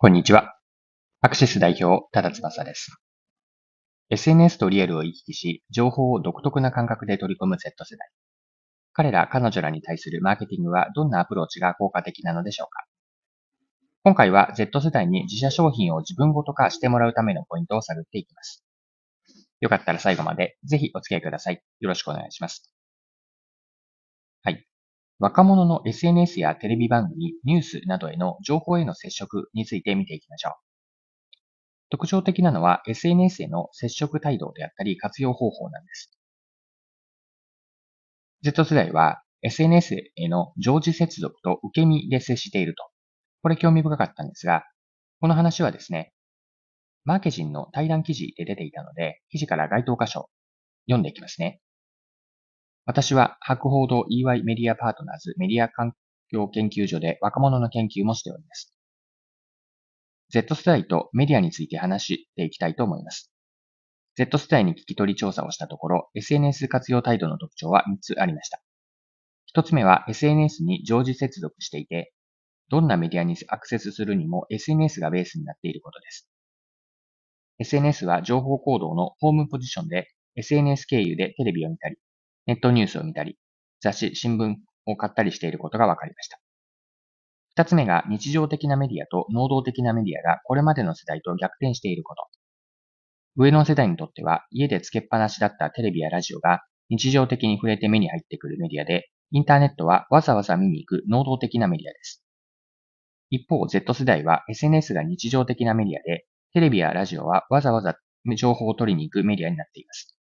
こんにちは。アクセス代表、ただ翼です。SNS とリアルを行き来し、情報を独特な感覚で取り込む Z 世代。彼ら、彼女らに対するマーケティングはどんなアプローチが効果的なのでしょうか今回は Z 世代に自社商品を自分ごと化してもらうためのポイントを探っていきます。よかったら最後までぜひお付き合いください。よろしくお願いします。若者の SNS やテレビ番組、ニュースなどへの情報への接触について見ていきましょう。特徴的なのは SNS への接触態度であったり活用方法なんです。Z 世代は SNS への常時接続と受け身で接していると。これ興味深かったんですが、この話はですね、マーケジンの対談記事で出ていたので、記事から該当箇所読んでいきますね。私は博報堂 EY メディアパートナーズメディア環境研究所で若者の研究もしております。Z 世代とメディアについて話していきたいと思います。Z 世代に聞き取り調査をしたところ、SNS 活用態度の特徴は3つありました。1つ目は SNS に常時接続していて、どんなメディアにアクセスするにも SNS がベースになっていることです。SNS は情報行動のホームポジションで SNS 経由でテレビを見たり、ネットニュースを見たり、雑誌、新聞を買ったりしていることが分かりました。二つ目が日常的なメディアと能動的なメディアがこれまでの世代と逆転していること。上の世代にとっては家でつけっぱなしだったテレビやラジオが日常的に触れて目に入ってくるメディアで、インターネットはわざわざ見に行く能動的なメディアです。一方、Z 世代は SNS が日常的なメディアで、テレビやラジオはわざわざ情報を取りに行くメディアになっています。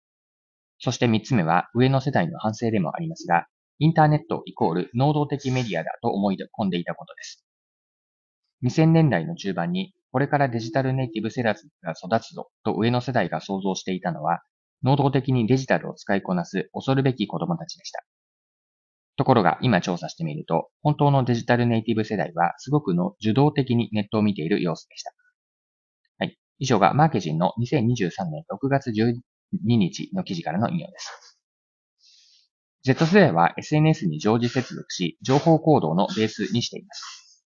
そして三つ目は上の世代の反省でもありますが、インターネットイコール能動的メディアだと思い込んでいたことです。2000年代の中盤に、これからデジタルネイティブ世代が育つぞと上の世代が想像していたのは、能動的にデジタルを使いこなす恐るべき子供たちでした。ところが今調査してみると、本当のデジタルネイティブ世代はすごくの受動的にネットを見ている様子でした。はい。以上がマーケジンの2023年6月2日の記事からの引用です。Z 世代は SNS に常時接続し、情報行動のベースにしています。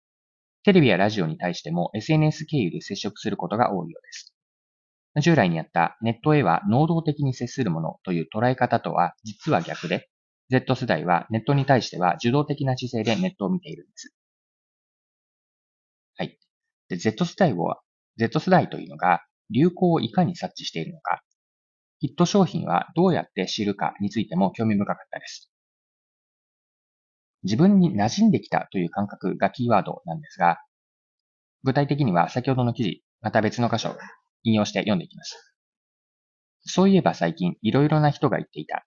テレビやラジオに対しても SNS 経由で接触することが多いようです。従来にあったネットへは能動的に接するものという捉え方とは実は逆で、Z 世代はネットに対しては受動的な姿勢でネットを見ているんです。はい。で Z 世代は、Z 世代というのが流行をいかに察知しているのか、ヒット商品はどうやって知るかについても興味深かったです。自分に馴染んできたという感覚がキーワードなんですが、具体的には先ほどの記事、また別の箇所引用して読んでいきます。そういえば最近いろいろな人が言っていた。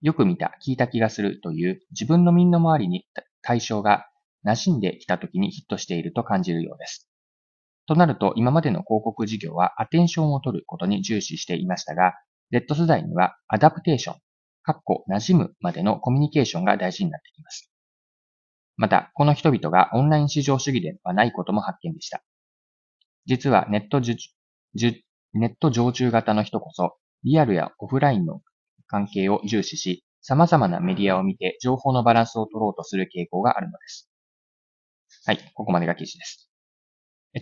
よく見た、聞いた気がするという自分の身の回りに対象が馴染んできた時にヒットしていると感じるようです。となると今までの広告事業はアテンションを取ることに重視していましたが、Z 世代にはアダプテーション、かっこ馴染むまでのコミュニケーションが大事になってきます。また、この人々がオンライン市場主義ではないことも発見でした。実はネットネット常駐型の人こそ、リアルやオフラインの関係を重視し、様々なメディアを見て情報のバランスを取ろうとする傾向があるのです。はい、ここまでが記事です。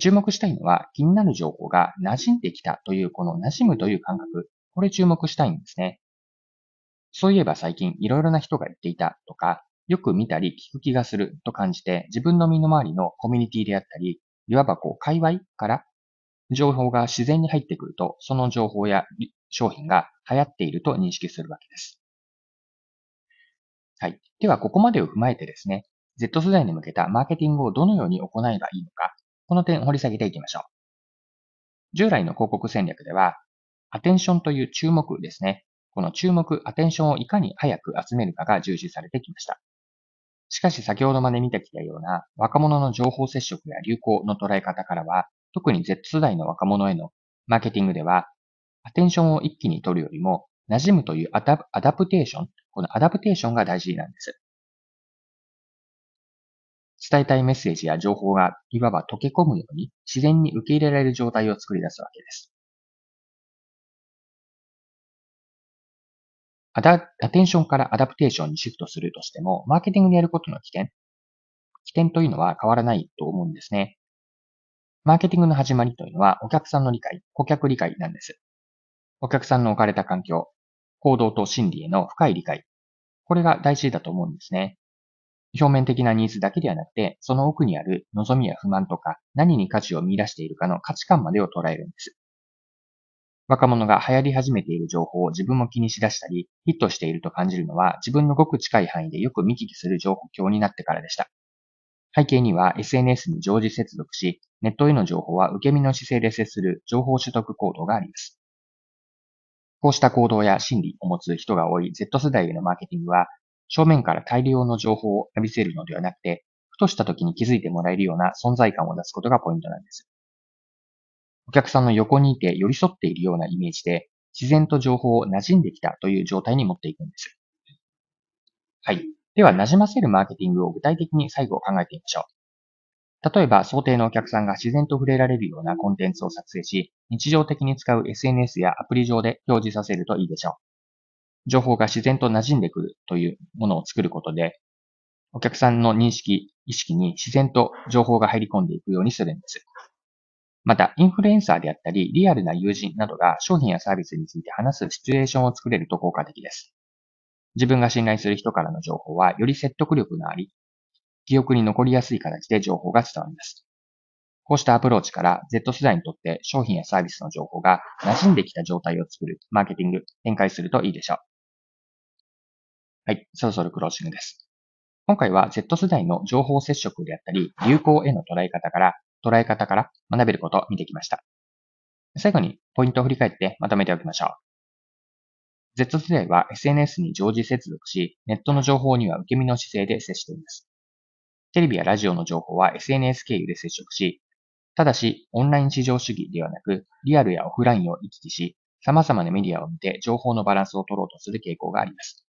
注目したいのは気になる情報が馴染んできたというこの馴染むという感覚、これ注目したいんですね。そういえば最近いろいろな人が言っていたとか、よく見たり聞く気がすると感じて自分の身の回りのコミュニティであったり、いわばこう界隈から情報が自然に入ってくると、その情報や商品が流行っていると認識するわけです。はい。では、ここまでを踏まえてですね、Z 世代に向けたマーケティングをどのように行えばいいのか、この点掘り下げていきましょう。従来の広告戦略では、アテンションという注目ですね。この注目、アテンションをいかに早く集めるかが重視されてきました。しかし先ほどまで見てきたような若者の情報接触や流行の捉え方からは、特に Z 世代の若者へのマーケティングでは、アテンションを一気に取るよりも、馴染むという adaptation、この adaptation が大事なんです。伝えたいメッセージや情報がいわば溶け込むように自然に受け入れられる状態を作り出すわけです。アダアテンションからアダプテーションにシフトするとしても、マーケティングでやることの起点、起点というのは変わらないと思うんですね。マーケティングの始まりというのはお客さんの理解、顧客理解なんです。お客さんの置かれた環境、行動と心理への深い理解。これが大事だと思うんですね。表面的なニーズだけではなくて、その奥にある望みや不満とか、何に価値を見出しているかの価値観までを捉えるんです。若者が流行り始めている情報を自分も気にしだしたり、ヒットしていると感じるのは自分のごく近い範囲でよく見聞きする情報教になってからでした。背景には SNS に常時接続し、ネットへの情報は受け身の姿勢で接する情報取得行動があります。こうした行動や心理を持つ人が多い Z 世代へのマーケティングは、正面から大量の情報を浴びせるのではなくて、ふとした時に気づいてもらえるような存在感を出すことがポイントなんです。お客さんの横にいて寄り添っているようなイメージで、自然と情報を馴染んできたという状態に持っていくんです。はい。では、馴染ませるマーケティングを具体的に最後考えてみましょう。例えば、想定のお客さんが自然と触れられるようなコンテンツを作成し、日常的に使う SNS やアプリ上で表示させるといいでしょう。情報が自然と馴染んでくるというものを作ることで、お客さんの認識、意識に自然と情報が入り込んでいくようにするんです。また、インフルエンサーであったり、リアルな友人などが商品やサービスについて話すシチュエーションを作れると効果的です。自分が信頼する人からの情報は、より説得力のあり、記憶に残りやすい形で情報が伝わります。こうしたアプローチから Z 世代にとって商品やサービスの情報が馴染んできた状態を作るマーケティング、展開するといいでしょう。はい、そろそろクロージングです。今回は Z 世代の情報接触であったり、流行への捉え方から、捉え方から学べることを見てきました。最後にポイントを振り返ってまとめておきましょう。Z 世代は SNS に常時接続し、ネットの情報には受け身の姿勢で接しています。テレビやラジオの情報は SNS 経由で接触し、ただし、オンライン市場主義ではなく、リアルやオフラインを行き来し、様々なメディアを見て情報のバランスを取ろうとする傾向があります。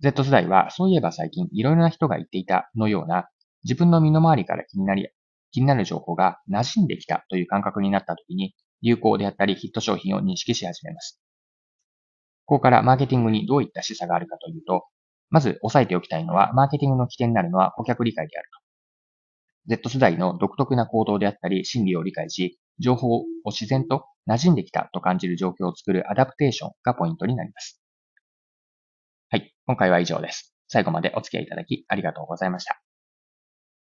Z 世代は、そういえば最近いろいろな人が言っていたのような、自分の身の回りから気になり、気になる情報が馴染んできたという感覚になった時に、流行であったりヒット商品を認識し始めます。ここからマーケティングにどういった示唆があるかというと、まず押さえておきたいのは、マーケティングの起点になるのは顧客理解であると。Z 世代の独特な行動であったり心理を理解し、情報を自然と馴染んできたと感じる状況を作るアダプテーションがポイントになります。はい。今回は以上です。最後までお付き合いいただきありがとうございました。